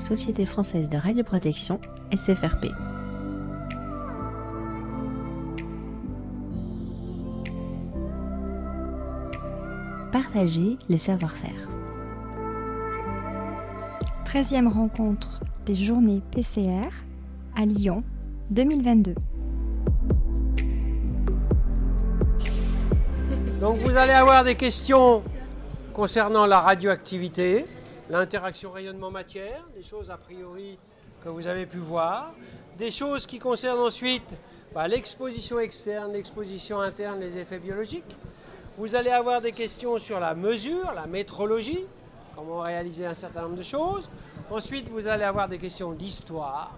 Société française de radioprotection, SFRP. Partager le savoir-faire. 13e rencontre des journées PCR à Lyon 2022. Donc vous allez avoir des questions concernant la radioactivité, l'interaction rayonnement-matière, des choses a priori que vous avez pu voir, des choses qui concernent ensuite bah, l'exposition externe, l'exposition interne, les effets biologiques. Vous allez avoir des questions sur la mesure, la métrologie, comment réaliser un certain nombre de choses. Ensuite, vous allez avoir des questions d'histoire.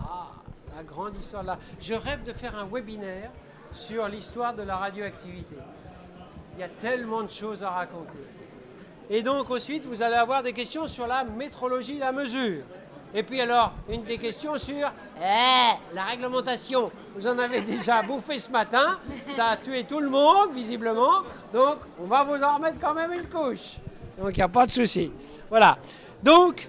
Ah, la grande histoire là. Je rêve de faire un webinaire sur l'histoire de la radioactivité. Il y a tellement de choses à raconter. Et donc ensuite, vous allez avoir des questions sur la métrologie, la mesure. Et puis alors, une des questions sur eh, la réglementation. Vous en avez déjà bouffé ce matin, ça a tué tout le monde, visiblement. Donc, on va vous en remettre quand même une couche. Donc, il n'y a pas de souci. Voilà. Donc,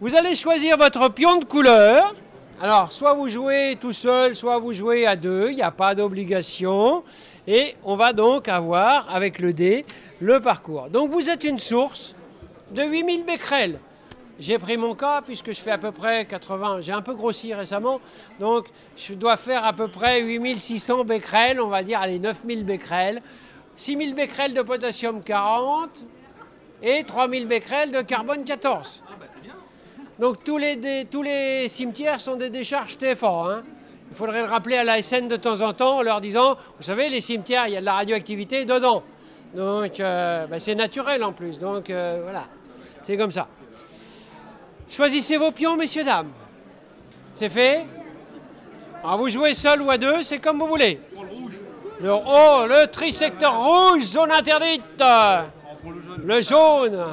vous allez choisir votre pion de couleur. Alors, soit vous jouez tout seul, soit vous jouez à deux, il n'y a pas d'obligation. Et on va donc avoir, avec le dé, le parcours. Donc vous êtes une source de 8000 becquerels. J'ai pris mon cas puisque je fais à peu près 80, j'ai un peu grossi récemment, donc je dois faire à peu près 8600 becquerels, on va dire, allez, 9000 becquerels, 6000 becquerels de potassium 40 et 3000 becquerels de carbone 14. Donc tous les, tous les cimetières sont des décharges TFA. Hein. Il faudrait le rappeler à la SN de temps en temps en leur disant, vous savez, les cimetières, il y a de la radioactivité dedans. Donc euh, ben, c'est naturel en plus. Donc euh, voilà, c'est comme ça. Choisissez vos pions, messieurs, dames. C'est fait Alors vous jouez seul ou à deux, c'est comme vous voulez. Le, oh, le trisecteur rouge, zone interdite. Le jaune.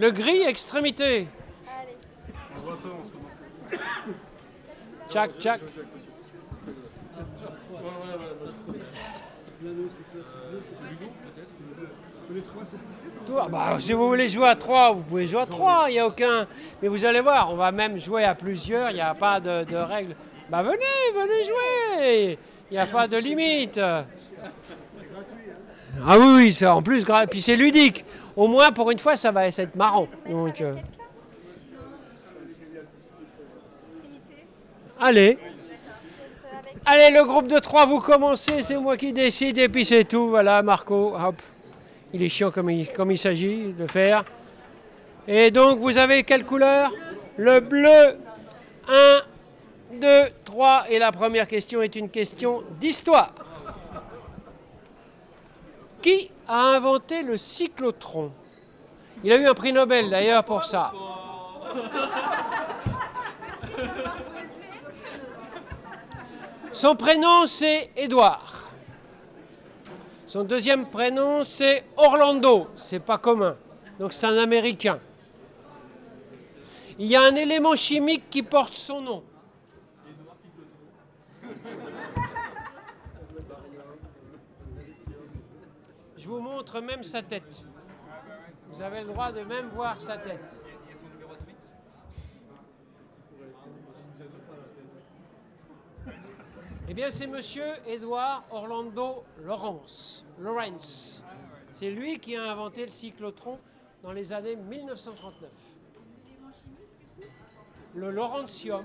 Le gris, extrémité. Tchac, tchac. Ah bah, si vous voulez jouer à 3, vous pouvez jouer à 3, il n'y a aucun. Mais vous allez voir, on va même jouer à plusieurs, il n'y a pas de, de règles. Bah venez, venez jouer Il n'y a pas de limite. Ah oui, oui, c'est en plus, puis c'est ludique. Au moins, pour une fois, ça va être marrant. Donc, euh. Allez. Allez, le groupe de 3, vous commencez, c'est moi qui décide, et puis c'est tout. Voilà, Marco, hop. Il est chiant comme il, comme il s'agit de faire. Et donc, vous avez quelle couleur? Le bleu. 1, 2, 3. Et la première question est une question d'histoire. Qui a inventé le cyclotron? Il a eu un prix Nobel d'ailleurs pour ça. Son prénom c'est Édouard. Son deuxième prénom c'est Orlando. C'est pas commun. Donc c'est un Américain. Il y a un élément chimique qui porte son nom. Vous montre même sa tête. Vous avez le droit de même voir sa tête. Eh bien, c'est monsieur Edouard Orlando Lawrence. Lawrence. C'est lui qui a inventé le cyclotron dans les années 1939. Le Laurentium.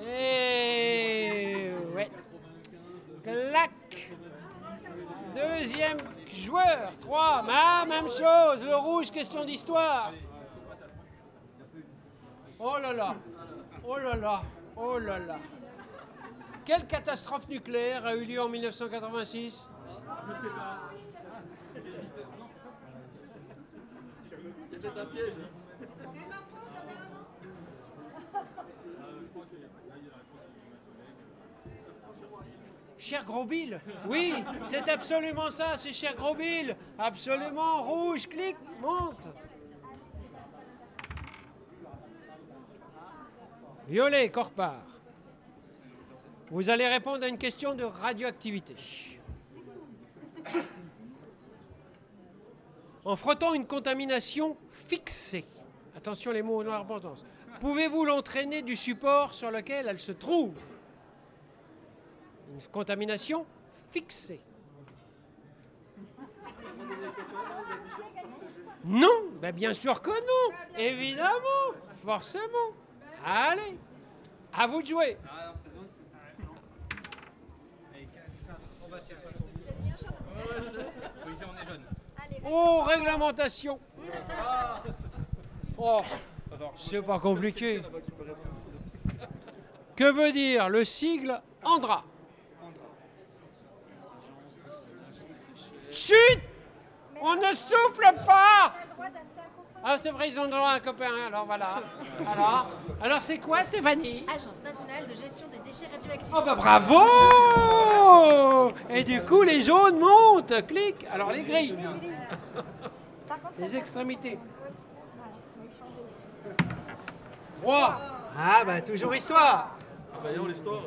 Et ouais. Clac. Deuxième joueur. Trois. Même chose. Le rouge, question d'histoire. Oh là là. Oh là là. Oh là là. Quelle catastrophe nucléaire a eu lieu en 1986 Je sais pas. Un piège. Cher Grosville Oui, c'est absolument ça, c'est cher Grosville Absolument, rouge, clic, monte Violet, Corpart. Vous allez répondre à une question de radioactivité. En frottant une contamination fixée, attention les mots ont leur importance, pouvez-vous l'entraîner du support sur lequel elle se trouve? Une contamination fixée. Non, ben bien sûr que non, évidemment, forcément. Allez, à vous de jouer. Oh, réglementation. Oh, c'est pas compliqué. Que veut dire le sigle Andra? Chut On ne souffle pas Ah, c'est vrai, ils ont droit à un copain, alors voilà. Alors, alors c'est quoi, Stéphanie? Agence nationale de gestion des déchets radioactifs. Oh bah bravo Et du coup, les jaunes montent, clic. Alors les grilles, les extrémités. 3. Ah bah toujours histoire. Voyons l'histoire.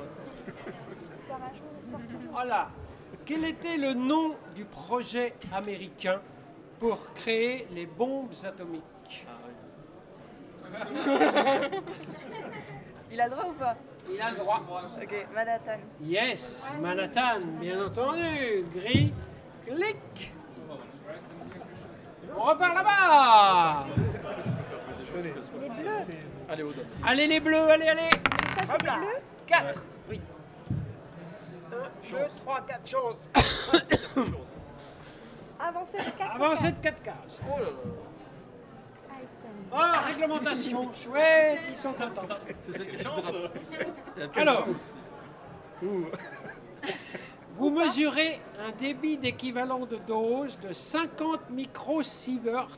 Voilà. Quel était le nom du projet américain pour créer les bombes atomiques? Il a le droit ou pas? Il a le droit. Ok, Manhattan. Yes, Manhattan, bien entendu. Gris, clic. On repart là-bas. Les bleus. Allez, les bleus, allez, allez. Ça, c'est les bleus? 4. Oui. 1, 2, 3, 4 choses. Avancez de 4 Avancez de 4 cases. Oh là là. Oh, réglementation. Chouette, ils sont contents. C'est chance. Alors, vous mesurez un débit d'équivalent de dose de 50 microsieverts.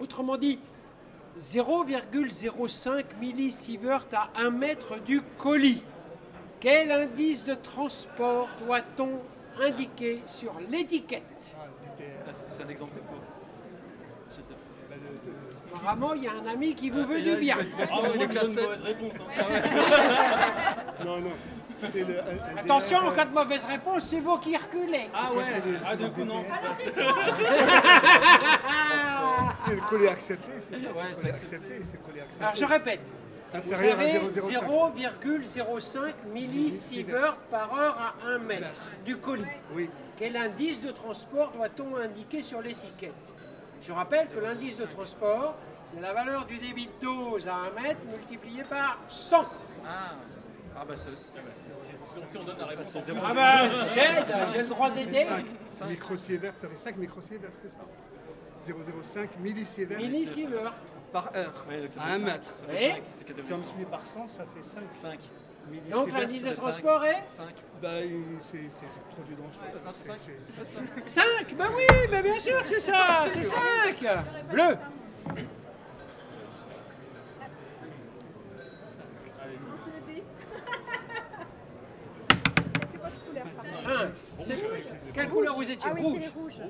Autrement dit, 0,05 millisievert à 1 mètre du colis. Quel indice de transport doit-on indiquer sur l'étiquette? Ah, c'est- un exemple. Apparemment, il y a un ami qui vous veut du bien. Ah, il est classe 7. Non, non. C'est le, un- un Attention, en cas de mauvaise réponse, c'est vous qui reculez. Ah ouais Ah, du coup, non. C'est le collet accepté, c'est Ouais, accepté. Alors je répète, vous avez 0,05. 0,05 millisievert par heure à 1 mètre du colis. Oui, Quel indice de transport doit-on indiquer sur l'étiquette? Je rappelle que l'indice de transport, c'est la valeur du débit de dose à 1 mètre multiplié par 100. Ah Ah bah c'est... ah bah, si- on donne la réponse en. Ah ben, j'aide, j'ai le droit d'aider. 5 microsieverts, ça fait 5 microsieverts, c'est ça? 0,05 millisieverts Millisievert. Par heure, Ouais, donc ça à fait 1 cinq. mètre. 5, Si on multiplie par 100, ça fait 5 5. Donc l'indice de transport est 5. Bah, c'est c'est- c'est trop du dangereux. Non, c'est cinq. c'est- 5 Ben oui, ben bien sûr que c'est ça, c'est 5 Bleu. C'est plus votre couleur, par contre. 5. C'est Quelle couleur vous étiez Ah oui, Rouge. rouges.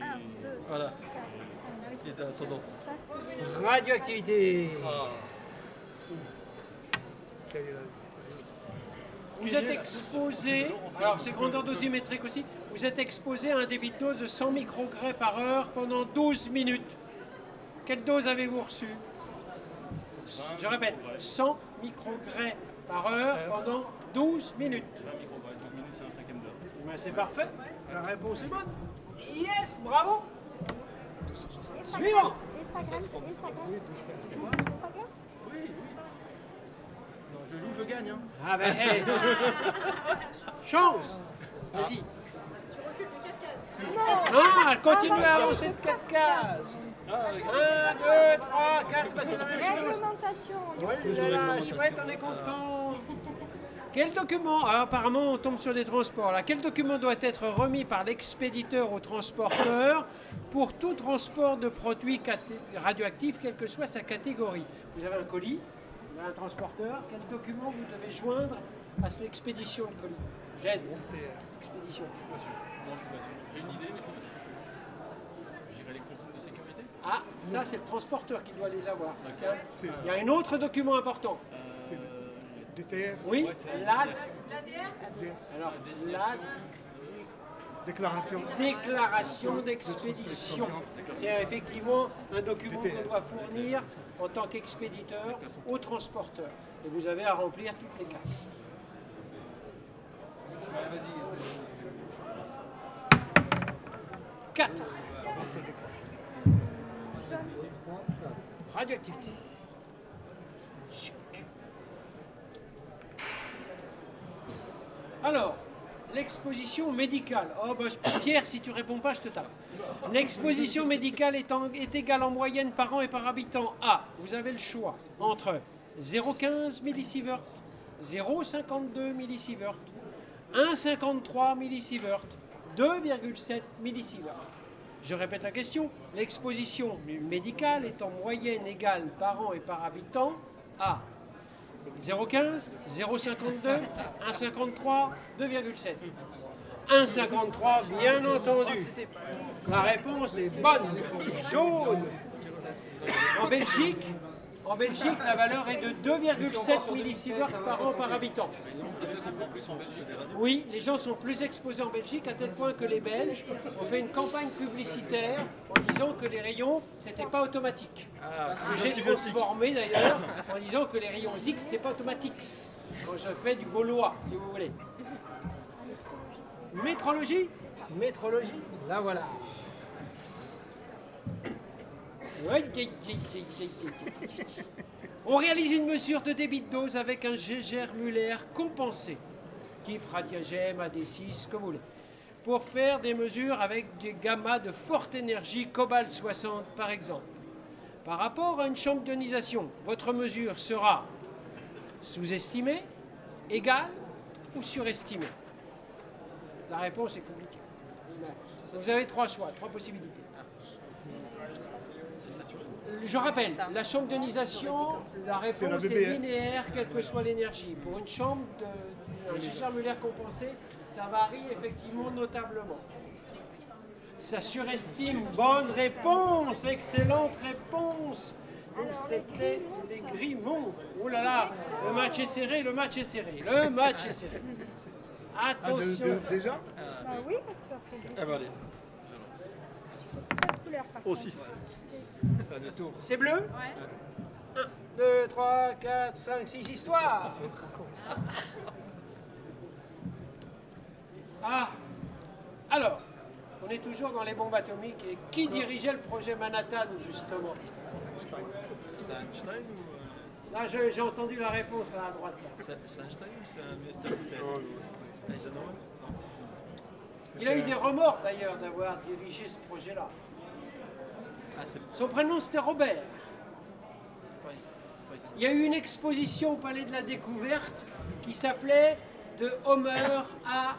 1, 2, Voilà. 4, 5, Il est à tendance. Ça, Radioactivité. La- Vous êtes exposé, alors c'est grandeur dosimétrique aussi, vous êtes exposé à un débit de dose de 100 microgrès par heure pendant 12 minutes. Quelle dose avez-vous reçue Je répète, 100 microgrès par heure pendant 12 minutes. 20 microgrammes, 12 minutes, c'est un cinquième d'heure. Ben, c'est parfait, la réponse est bonne. Yes, bravo Suivant. Oui, oui. Non, je joue, je gagne. Hein. Ah ben, hey. Chance Vas-y. Non, elle continue à avancer de 4 cases. Ah, ouais. 1, 2, 3, 4, c'est la même chose. Réglementation. Oui, là, là, chouette, on est content. Quel document ah, Apparemment, on tombe sur des transports. Là. Quel document doit être remis par l'expéditeur au transporteur pour tout transport de produits radioactifs, quelle que soit sa catégorie? Vous avez un colis, vous avez un transporteur? Quel document vous devez joindre à l'expédition de colis? J'aide. Expédition. Non, je suis pas sûr. J'ai une idée, mais je. J'irai les consignes de sécurité? Ah, ça, c'est le transporteur qui doit les avoir. Il y a un autre document important. DTR Oui, l'AD. Alors, l'AD. Déclaration. Déclaration d'expédition. C'est effectivement un document qu'on doit fournir en tant qu'expéditeur au transporteur. Et vous avez à remplir toutes les cases. 4. Radioactivité. Alors, l'exposition médicale. Oh, bah, Pierre, si tu réponds pas, je te tape. L'exposition médicale est égale en moyenne par an et par habitant à. Vous avez le choix entre 0,15 millisievert, 0,52 millisievert, 1,53 millisievert, 2,7 millisievert. Je répète la question. L'exposition médicale est en moyenne égale par an et par habitant à 0,15, 0,52, 1,53, 2,7. 1,53, bien entendu. La réponse est bonne, jaune. En Belgique, en Belgique, la valeur est de 2,7 millisieverts par an par habitant. Oui, les gens sont plus exposés en Belgique à tel point que les Belges ont fait une campagne publicitaire en disant que les rayons, c'était pas automatique. Que J'ai transformé d'ailleurs en disant que les rayons X, c'est pas automatique. Quand je fais du gaulois, si vous voulez. Métrologie? Métrologie, là voilà. On réalise une mesure de débit de dose avec un Gégère Muller compensé, type radiagème, AD6, comme vous voulez, pour faire des mesures avec des gammas de forte énergie, cobalt 60 par exemple. Par rapport à une chambre d'ionisation, votre mesure sera sous-estimée, égale ou surestimée? La réponse est compliquée. Vous avez trois choix, trois possibilités. Je rappelle, la chambre d'ionisation, la réponse est, linéaire, quelle que soit l'énergie. Pour une chambre de, un Gégère Muller compensé, ça varie effectivement notablement. Ça surestime. Bonne réponse, excellente réponse. Donc c'était les gris montent. Oh là là, le match est serré, le match est serré, le match est serré. Ah, de- Attention. de- déjà Bah oui, parce qu'après, Ah bah allez. pas de couleur par Au contre. 6. C'est bleu 1, 2, 3, 4, 5, 6, histoire. Ah Alors, on est toujours dans les bombes atomiques. Et qui dirigeait le projet Manhattan, justement? C'est Einstein ou. Là, je- j'ai entendu la réponse à la droite. là. C'est Einstein ou c'est un Mr. Eisenhower? Il a eu des remords, d'ailleurs, d'avoir dirigé ce projet-là. Ah, Son prénom, c'était Robert. Il y a eu une exposition au Palais de la Découverte qui s'appelait De Homer à.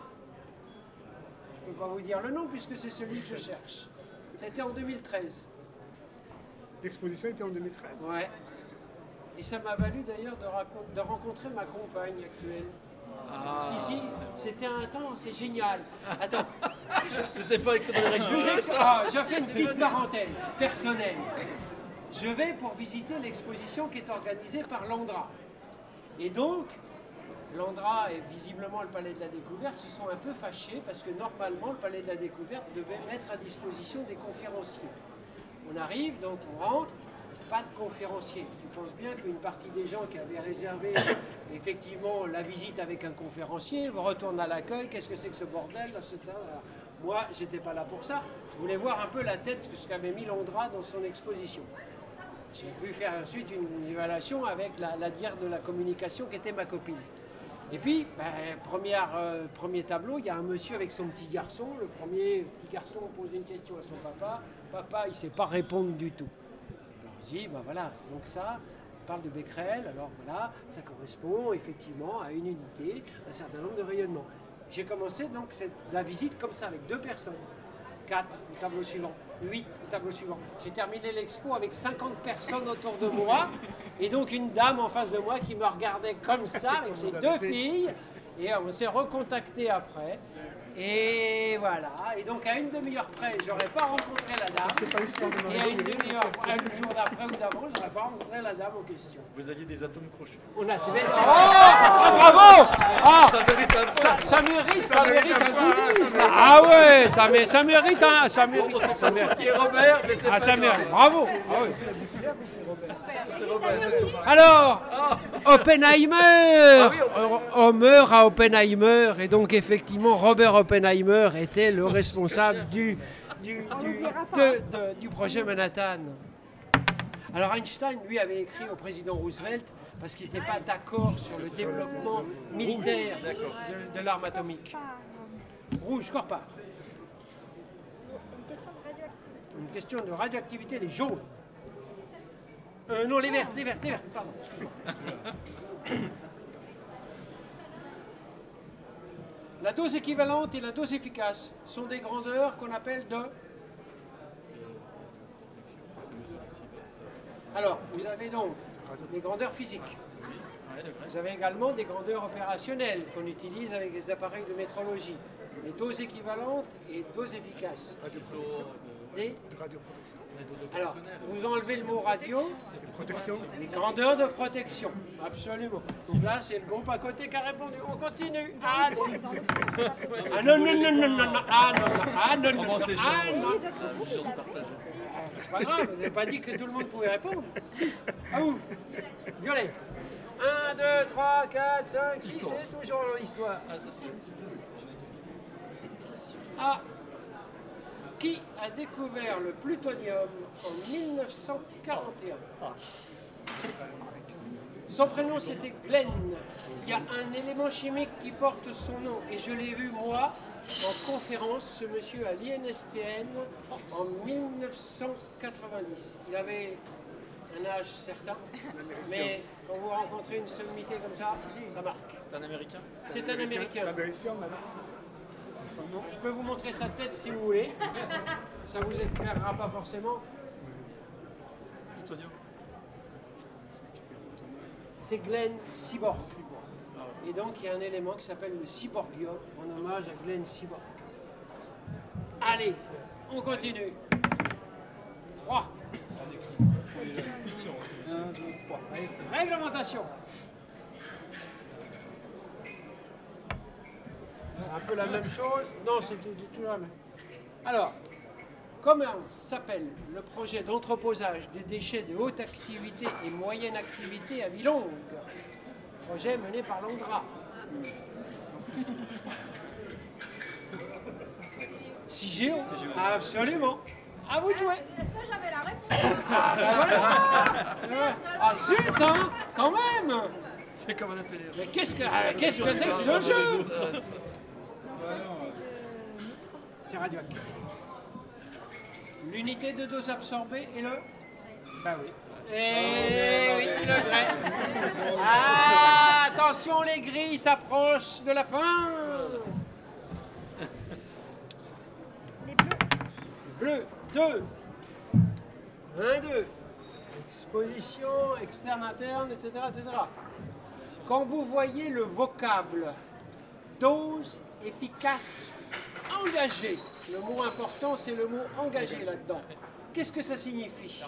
Je ne peux pas vous dire le nom puisque c'est celui que je cherche. C'était en 2013. L'exposition était en 2013. Ouais. Et ça m'a valu d'ailleurs de rencontrer ma compagne actuelle. Si, si, c'était un temps, c'est génial. Attends, Je sais pas écrire dans les je, ah, je fais une petite parenthèse personnelle. Je vais pour visiter l'exposition qui est organisée par l'Andra. Et donc, l'Andra et visiblement le Palais de la Découverte se sont un peu fâchés parce que normalement le Palais de la Découverte devait mettre à disposition des conférenciers. On arrive, donc on rentre, pas de conférencier. Tu penses bien qu'une partie des gens qui avaient réservé effectivement la visite avec un conférencier retournent à l'accueil, qu'est-ce que c'est que ce bordel, Moi, j'étais pas là pour ça. Je voulais voir un peu la tête que ce qu'avait mis Londra dans son exposition. J'ai pu faire ensuite une évaluation avec la, la dière de la communication qui était ma copine. Et puis, ben, première, euh, premier tableau, il y a un monsieur avec son petit garçon. Le premier petit garçon pose une question à son papa. Papa, il ne sait pas répondre du tout. Dis, ben voilà, donc ça, on parle de Becquerel, alors voilà, ça correspond effectivement à une unité, un certain nombre de rayonnements. J'ai commencé donc cette- la visite comme ça, avec deux personnes. 4 au tableau suivant, 8 au tableau suivant. J'ai terminé l'expo avec 50 personnes autour de moi et donc une dame en face de moi qui me regardait comme ça avec ses deux filles et on s'est recontacté après Et voilà. Et donc à une demi-heure près, j'aurais pas rencontré la dame. C'est pas l'histoire de Et à une demi-heure, un jour d'après ou d'avant, j'aurais pas rencontré la dame en question. Vous aviez des atomes crochus. On a trouvé. Oh, Ah, bravo Ah, Ça mérite un ça, ça mérite, ça mérite un goodie, ça. Ah ouais, ça, mé- ça mérite un, ça mérite, ça mérite. Qui est Robert, mais c'est Ah, pas ça mérite. Bravo. Ah ouais. Alors, Oppenheimer Homer à Oppenheimer, et donc effectivement, Robert Oppenheimer était le responsable du, du, du, de- de- du projet Manhattan. Alors Einstein, lui, avait écrit au président Roosevelt parce qu'il n'était pas d'accord sur le développement militaire de, de l'arme atomique. Rouge, Corpar. Une question de radioactivité. Une question de radioactivité, les jaunes. Euh, non, les vertes, les vertes, les vertes, pardon, excuse-moi. La dose équivalente et la dose efficace sont des grandeurs qu'on appelle de... Alors, vous avez donc des grandeurs physiques. Vous avez également des grandeurs opérationnelles qu'on utilise avec les appareils de métrologie. Les doses équivalentes et doses efficaces. Des- De radioprotection. Alors, vous enlevez le mot radio, protection. les grandeurs de protection. Absolument. Donc là, c'est le groupe à côté qui a répondu. On continue. Ah non, ah, non, non, non, non, non, non. Ah non, non. Ah non, non, non. Ah non. C'est pas grave, vous n'avez pas dit que tout le monde pouvait répondre. 6. À vous. Violet. 1, 2, 3, 4, 5, 6, c'est toujours l'histoire. Ah. Qui a découvert le plutonium en 1941 Son prénom c'était Glenn. Il y a un élément chimique qui porte son nom et je l'ai vu moi en conférence, ce monsieur à l'INSTN en 1990. Il avait un âge certain, mais quand vous rencontrez une sommité comme ça, ça marque. C'est un américain? C'est un Américain. Son nom. Je peux vous montrer sa tête si vous voulez. Ça vous éclairera pas forcément. C'est Glenn Seaborg. Et donc il y a un élément qui s'appelle le cyborgium en hommage à Glenn Seaborg. Allez, on continue. 3. Réglementation. C'est un peu la même chose. Non, c'est tout, tout la même. Alors, comment s'appelle le projet d'entreposage des déchets de haute activité et moyenne activité à Villongue? Projet mené par l'Andra. CIGEO Absolument. À vous de jouer. Ça, j'avais la réponse. Ah, bah voilà. Ah, zut, hein, quand même C'est comme un appelé. Mais qu'est-ce que ah, qu'est-ce que c'est que ce jeu? C'est radioactif. L'unité de dose absorbée est le Bah oui. Et oui, le grès. Ah, attention, les grilles s'approchent de la fin. les bleus. Bleu, 2. 1, 2. Exposition, externe, interne, etc., etc. Quand vous voyez le vocable dose efficace engagée, le mot important c'est le mot engagé là-dedans. Qu'est-ce que ça signifie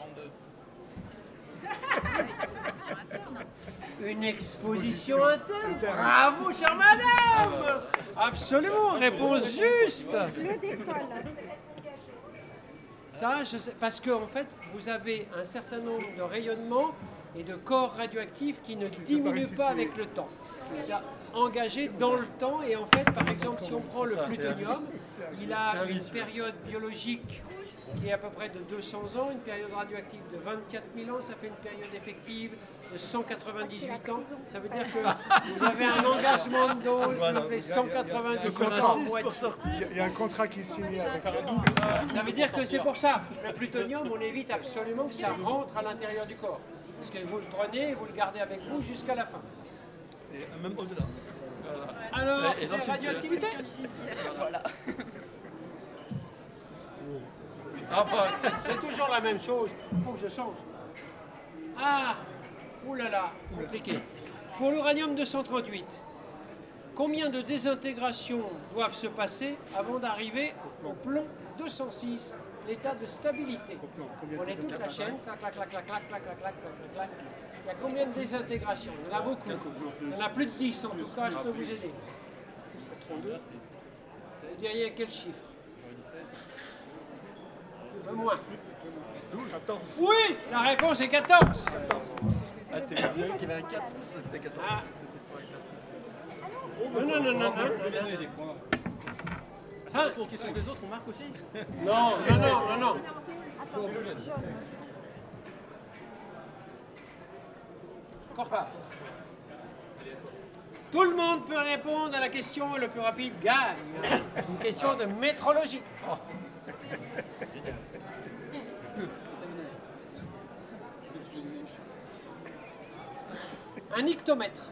Une exposition interne. Bravo, chère madame Absolument, réponse juste Bleu d'école. Ça, je sais, parce qu'en fait, vous avez un certain nombre de rayonnements et de corps radioactifs qui ne diminuent pas avec le temps. C'est engagé dans le temps et en fait, par exemple, si on prend le plutonium, il a une période biologique qui est à peu près de 200 ans, une période radioactive de 24 000 ans, ça fait une période effective de 198 ans. Ça veut dire que vous avez un engagement de dose qui fait 198 ans en moitié. Il y a- il y a un contrat qui est signé avec Ça veut dire que c'est pour ça. Le plutonium, on évite absolument que ça rentre à l'intérieur du corps. Parce que vous le prenez et vous le gardez avec vous jusqu'à la fin. Et même au-delà. Alors, c'est radioactivité Voilà. Enfin, c'est- c'est toujours la même chose. Il faut que je change. Ah là là, compliqué. Pour l'uranium 238, Combien de désintégrations doivent se passer avant d'arriver au plomb 206, l'état de stabilité? On est toute la chaîne, clac, clac, clac, clac, clac, clac, clac, clac, clac, clac. Il y a combien de désintégrations? Il y en a beaucoup. Il y en a plus de 10 en tout cas, je peux vous aider. 32 Vous diriez quel chiffre? Un peu moins. 12 14 Oui, la réponse est 14. Ah, c'était le qui avait un 4, ça c'était 14. Ah. Pas 4. Non, non, non, non, non. Je vais donner des points. Pour question des autres, on marque aussi? Non, non, non, non, non. Tout le monde peut répondre à la question et le plus rapide gagne. Une question de métrologie. Un ictomètre.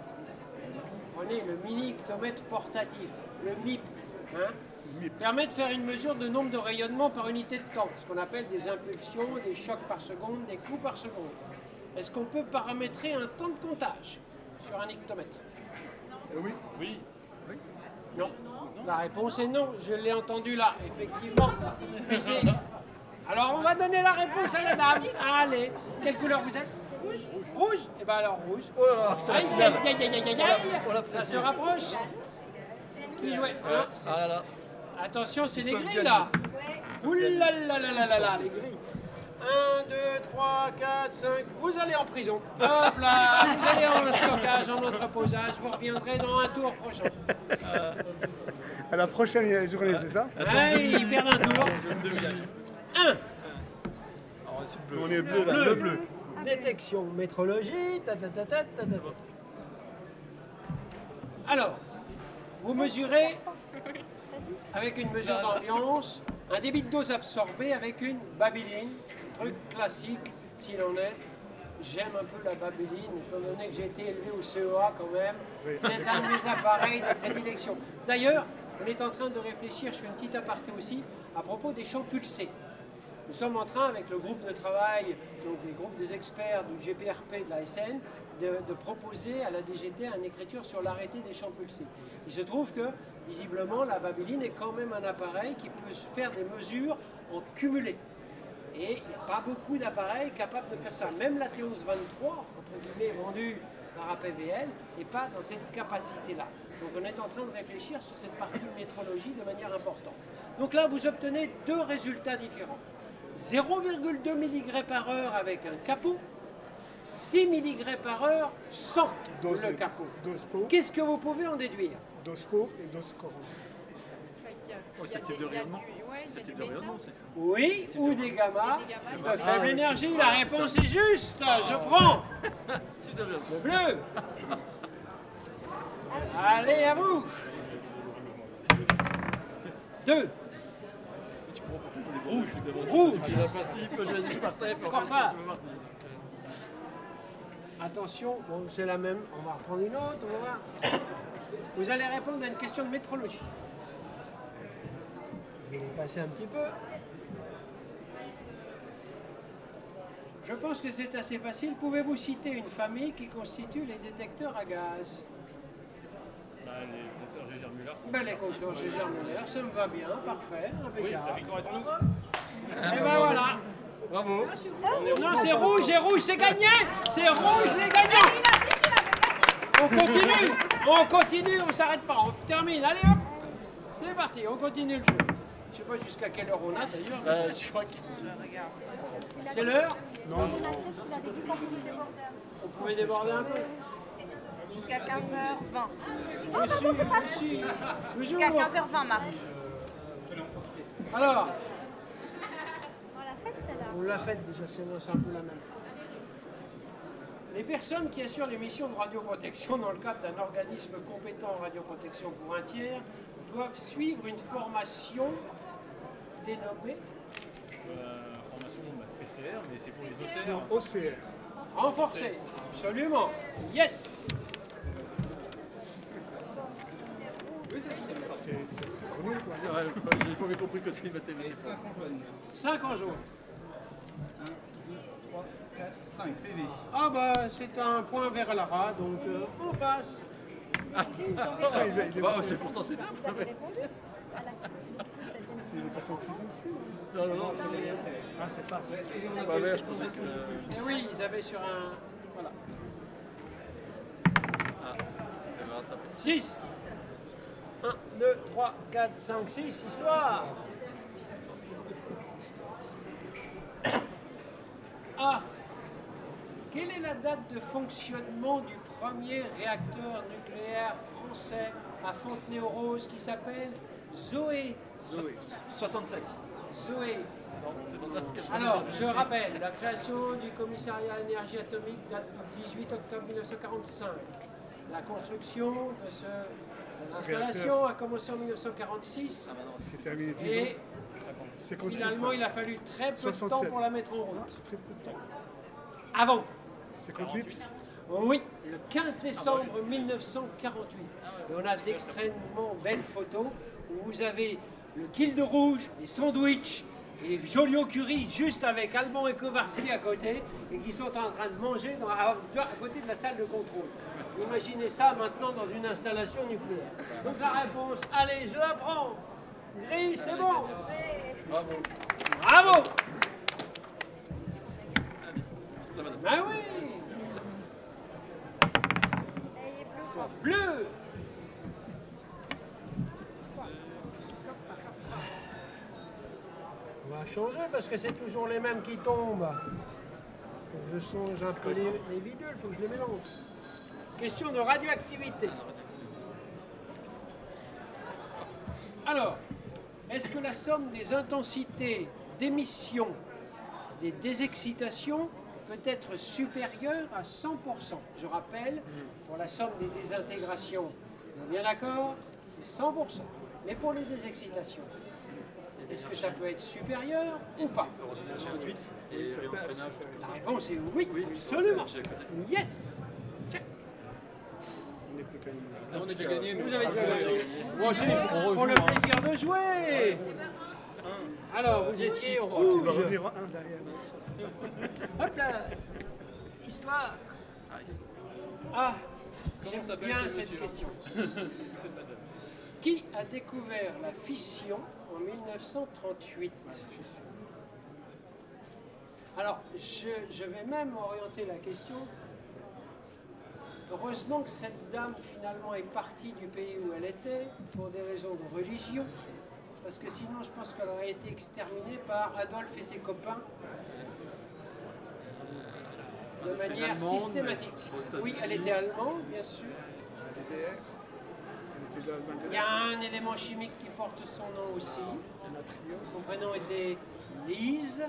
Prenez le mini ictomètre portatif, le MIP. hein, permet de faire une mesure de nombre de rayonnements par unité de temps, ce qu'on appelle des impulsions, des chocs par seconde, des coups par seconde. Est-ce qu'on peut paramétrer un temps de comptage sur un ictomètre Euh, Oui. Oui. Non. La réponse est non, je l'ai entendu là, effectivement. Mais c'est- Alors on va donner la réponse à la dame. Allez, quelle couleur vous êtes Rouge. Rouge Eh bien alors rouge. Oh là là, la Aïe, aïe, aïe, aïe, aïe, aïe. Ça se rapproche. Qui jouait c'est- Ah là là. Attention, c'est les grilles là. Ouh là là là là là là, les grilles. 1, 2, 3, 4, 5. Vous allez en prison. Hop là, vous allez en stockage, en entreposage. Vous reviendrez dans un tour prochain. À la prochaine journée, c'est ça? Allez, ils perdent un tour. Deux gagne. 1. Alors, c'est bleu. On est bleu là. Bleu. Le bleu. Détection, métrologie, ta ta ta ta ta ta ta. Alors, vous mesurez avec une mesure d'ambiance un débit de dose absorbé avec une babyline, truc classique s'il en est. J'aime un peu la babyline, étant donné que j'ai été élevé au CEA quand même. C'est un de mes appareils de prédilection. D'ailleurs, on est en train de réfléchir, je fais une petite aparté aussi, à propos des champs pulsés. Nous sommes en train, avec le groupe de travail, donc des groupes des experts du GPRP de la SN, de, de proposer à la DGT une écriture sur l'arrêté des champs pulsés. Il se trouve que, visiblement, la babyline est quand même un appareil qui peut faire des mesures en cumulé. Et il n'y a pas beaucoup d'appareils capables de faire ça. Même la Théos 23, entre guillemets, vendue par APVL, n'est pas dans cette capacité-là. Donc on est en train de réfléchir sur cette partie métrologie de manière importante. Donc là, vous obtenez deux résultats différents. 0,2 mg par heure avec un capot, 6 mg par heure sans Dose, le capot. Qu'est-ce que vous pouvez en déduire? Dose po et dose coron. Oh, c'est type de rayonnement. Oui, ou des gammas. de faible énergie. La réponse est juste. Je prends le bleu. Allez, à vous. Deux. Rouge. Encore pas. Attention, bon, c'est la même. On va reprendre une autre. On va voir. Vous allez répondre à une question de métrologie. Je vais passer un petit peu. Je pense que c'est assez facile. Pouvez-vous citer une famille qui constitue les détecteurs à gaz? Bah, les compteurs Gégère Muller, ben, Les compteurs Gégère Muller, ça me va bien, parfait, Oui, la impeccable. victoire est en nous. Et ben voilà. Bravo. Non, c'est rouge, c'est rouge, c'est gagné C'est rouge, les gagnants On continue On continue, on s'arrête pas, on termine, allez hop C'est parti, on continue le jeu. Je sais pas jusqu'à quelle heure on a d'ailleurs. Euh, je crois que. C'est l'heure Non. On pouvait déborder un peu Jusqu'à 15h20. Monsieur, monsieur, toujours Jusqu'à 15h20, Marc. Alors, On l'a faite celle-là. on l'a faite déjà, c'est c'est un peu la même. Les personnes qui assurent les missions de radioprotection dans le cadre d'un organisme compétent en radioprotection pour un tiers doivent suivre une formation dénommée euh, Formation bah, PCR, mais c'est pour PCR. les OCR. Non, OCR. Renforcée, absolument. Yes Oui, c'est J'ai pas compris que c'est une mathématique. 5 en 5 en jaune. 1, 2, 3, 4, 5 PV. Ah bah c'est un point vers Lara, donc euh, on passe. Ah, ah, ah, bah, pourtant c'est non, non, non. Ah, c'est pas. Ouais, je pensais que. Et oui, ils avaient sur un. Voilà. Ah, va rattraper. 6 1, 2, 3, 4, 5, 6, histoire Ah Quelle est la date de fonctionnement du premier réacteur nucléaire français à Fontenay-aux-Roses qui s'appelle Zoé Zoé. 67. Zoé. Alors, je rappelle, la création du commissariat à l'énergie atomique date du 18 octobre 1945. La construction de ce, cette installation a commencé en 1946 C'est terminé 10 et ans. 56 finalement il a fallu très peu de temps 67. pour la mettre en route. Très peu de temps. Avant, 58 oui, le 15 décembre 1948. Et on a d'extrêmement belles photos où vous avez le kill de rouge, les sandwichs et Joliot-Curie juste avec Alban et Kowarski à côté et qui sont en train de manger dans- à, à côté de la salle de contrôle. Imaginez ça maintenant dans une installation nucléaire. Donc la réponse, allez, je la prends. Gris, c'est bon. Bravo. Bravo. Ben oui. Bleu quoi. Bleu. On va changer parce que c'est toujours les mêmes qui tombent. Que je change un peu les, les bidules, il faut que je les mélange. Question de radioactivité. Alors, est-ce que la somme des intensités d'émission des désexcitations peut être supérieure à 100%. Je rappelle, pour la somme des désintégrations, on est bien d'accord, c'est 100%. Mais pour les désexcitations, est-ce que ça peut être supérieur ou pas. La réponse est oui, Oui, absolument. Yes Check. On a déjà gagné. Vous nous. avez déjà Ah, gagné. on Moi aussi, On pour le hein. plaisir de jouer. Alors, vous étiez va rouge. revenir un derrière. Hop là Histoire Ah. Ah, Comment j'aime bien ce cette question. Qui a découvert la fission en 1938 Alors, je, je vais même orienter la question. Heureusement que cette dame finalement est partie du pays où elle était pour des raisons de religion, parce que sinon je pense qu'elle aurait été exterminée par Adolphe et ses copains de manière systématique. Oui, elle était allemande, bien sûr. CDR. Elle était de Il y a un élément chimique qui porte son nom aussi. Son prénom était Lise.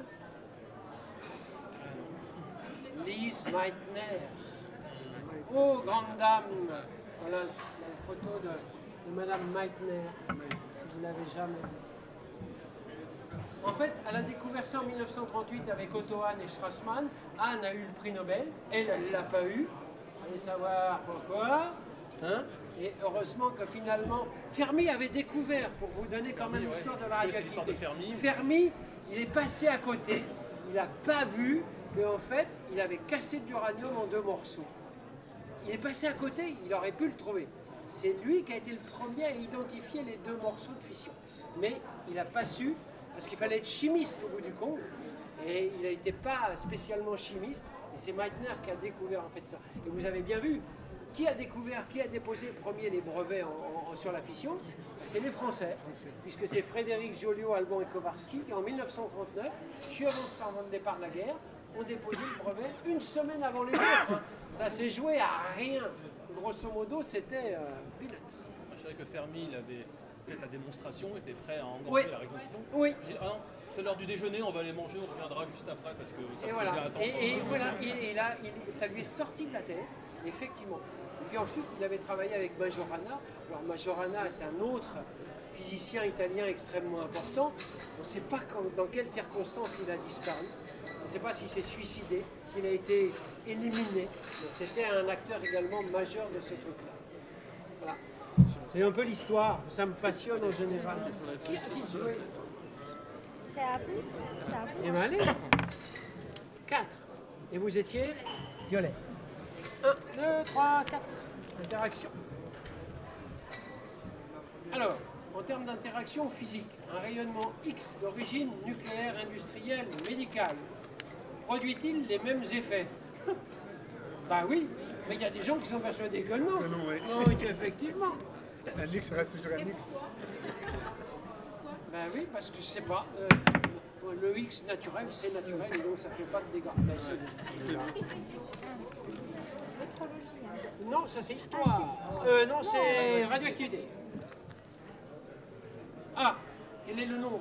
Lise Meitner. Oh, grande dame. Voilà la photo de, Madame Meitner, si vous l'avez jamais. En fait, elle a découvert ça en 1938 avec Otto Hahn et Strassmann. Hahn a eu le prix Nobel, elle, elle ne l'a pas eu. Allez savoir pourquoi. Hein et heureusement que finalement, Fermi avait découvert, pour vous donner quand même l'histoire de la radioactivité. Fermi. Fermi, il est passé à côté, il n'a pas vu qu'en fait, il avait cassé de l'uranium en deux morceaux. Il est passé à côté, il aurait pu le trouver. C'est lui qui a été le premier à identifier les deux morceaux de fission. Mais il n'a pas su, parce qu'il fallait être chimiste au bout du compte, et il n'était pas spécialement chimiste, et c'est Meitner qui a découvert en fait ça. Et vous avez bien vu, qui a découvert, qui a déposé le premier les brevets en- en- sur la fission C'est les Français, puisque c'est Frédéric Joliot, Alban et Kowarski qui en 1939, juste avant le départ de la guerre, ont déposé le brevet une semaine avant les autres. hein. Ça s'est joué à rien. Grosso modo, c'était euh, peanuts. Je savais que Fermi, il avait fait sa démonstration, était prêt à engorger Oui. la fission. Oui. Dit, ah non, c'est l'heure du déjeuner, on va aller manger, on reviendra juste après parce que ça Et fait voilà. attendre. Et, et voilà. Et, et là, il- ça lui est sorti de la tête, effectivement. Et puis ensuite, il avait travaillé avec Majorana. Alors Majorana, c'est un autre physicien italien extrêmement important. On ne sait pas quand- dans quelles circonstances il a disparu. On ne sait pas s'il s'est suicidé, s'il a été éliminé. C'était un acteur également majeur de ce truc-là. Voilà. C'est un peu l'histoire. Ça me passionne en général. Qui joué? C'est à vous C'est à vous Eh bien, allez 4. Et vous étiez Violet. 1, 2, 3, 4. Interaction. Alors, en termes d'interaction physique, un rayonnement X d'origine nucléaire, industrielle ou médicale produit-il les mêmes effets? Bah oui, mais il y a des gens qui sont persuadés que non. Que non, ouais. Effectivement. Un X reste toujours un X. Ben oui, parce que je sais pas. euh, le X naturel, c'est naturel et donc ça fait pas de dégâts. Ben, c'est bon. Métrologie. hein. Non, ça c'est histoire. Euh, non, c'est radioactivité. Ah, quel est le nombre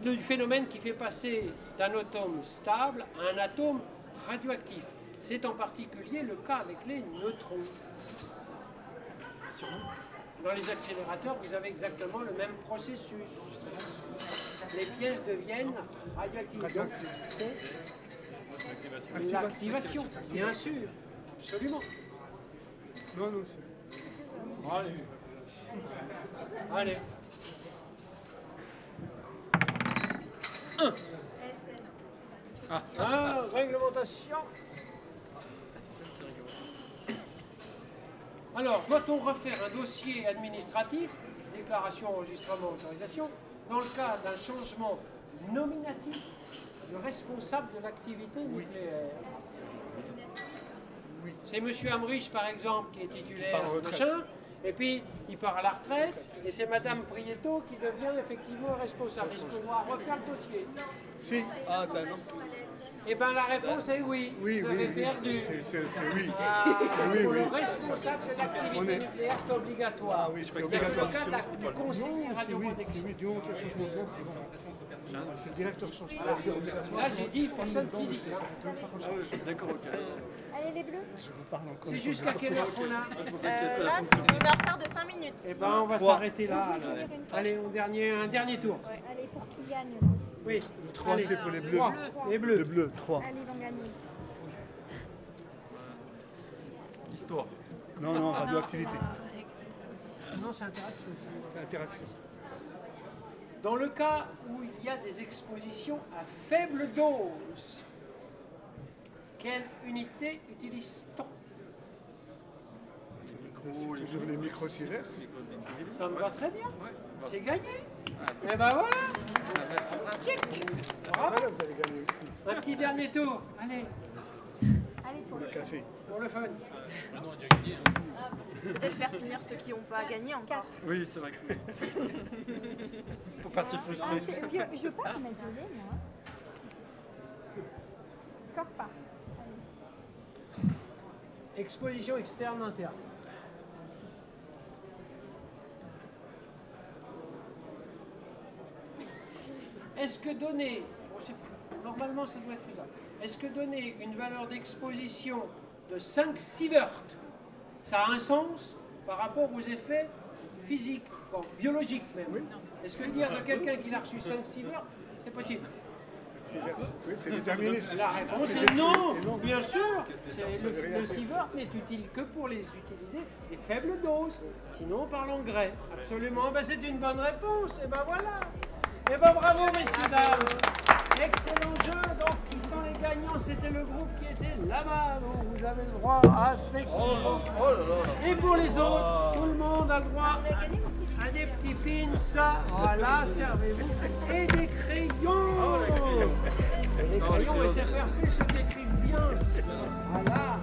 du phénomène qui fait passer d'un atome stable à un atome radioactif? C'est en particulier le cas avec les neutrons. Dans les accélérateurs, vous avez exactement le même processus. Les pièces deviennent radioactives. Donc, c'est l'activation, bien sûr, absolument. Non, non, c'est. Allez. Allez. Un. Ah, réglementation. Alors, doit-on refaire un dossier administratif, déclaration, enregistrement, autorisation, dans le cas d'un changement nominatif de responsable de l'activité nucléaire? Oui. C'est M. Amrich, par exemple, qui est titulaire, machin, et puis il part à la retraite, et c'est Mme Prieto qui devient effectivement responsable. Est-ce qu'on doit refaire le dossier? Si. Ah, ben non. Eh bien, la réponse est oui. Oui, Vous oui, avez oui. perdu. C'est- oui. Ah, Oui, pour oui. le responsable de l'activité est- nucléaire, c'est obligatoire. Ah oui, c'est C'est obligatoire. le cas de la- du conseiller C'est oui, radioprotection. C'est le directeur change. C'est obligatoire. Là, j'ai dit personne physique. hein. Allez, les bleus Je vous parle encore. C'est jusqu'à quelle heure qu'on a Euh, là, on est en retard de 5 minutes. Eh ben, on va s'arrêter là. alors. Allez, on dernier, un dernier tour. Allez, pour qui gagne Oui. Le 3, Allez. c'est pour les bleus. Les bleus. Le bleu, 3. Allez, ils vont gagner. Histoire. Non, non, radioactivité. Non, c'est interaction. C'est interaction. Dans le cas où il y a des expositions à faible dose, quelle unité utilise-t-on? C'est toujours les microsieverts. Ça me va très bien. C'est gagné. Et ben voilà. Bravo. Avez gagné aussi. Un petit dernier tour. Allez, Allez, pour Le café. pour le fun. Maintenant, on a déjà gagné. Hein. Peut-être faire finir ceux qui n'ont pas gagné encore. Oui, c'est vrai que. Pour partir Ah, frustré. c'est vieux. Je veux pas remettre violet, moi. Encore pas. Allez. Exposition externe interne. Est-ce que donner, bon, normalement ça doit être faisable, est-ce que donner une valeur d'exposition de 5 sieverts, ça a un sens par rapport aux effets physiques, bon, biologiques même? Est-ce que dire de quelqu'un qu'il a reçu 5 sieverts, c'est possible? Oui, c'est déterministe. La réponse est non, bien sûr. Le, le sievert n'est utile que pour les utiliser des faibles doses. Sinon, on parle en grès. Absolument. Ben, c'est une bonne réponse. Et ben voilà. Et ben bravo, messieurs, dames. Excellent jeu. Donc, gagnants C'était le groupe qui était là-bas. Donc, vous avez le droit à effectivement. Et pour les autres, tout le monde a le droit à des petits pins. Ça, voilà, servez-vous. Et des crayons. Et des crayons SFRP, ceux qui écrivent bien. Voilà.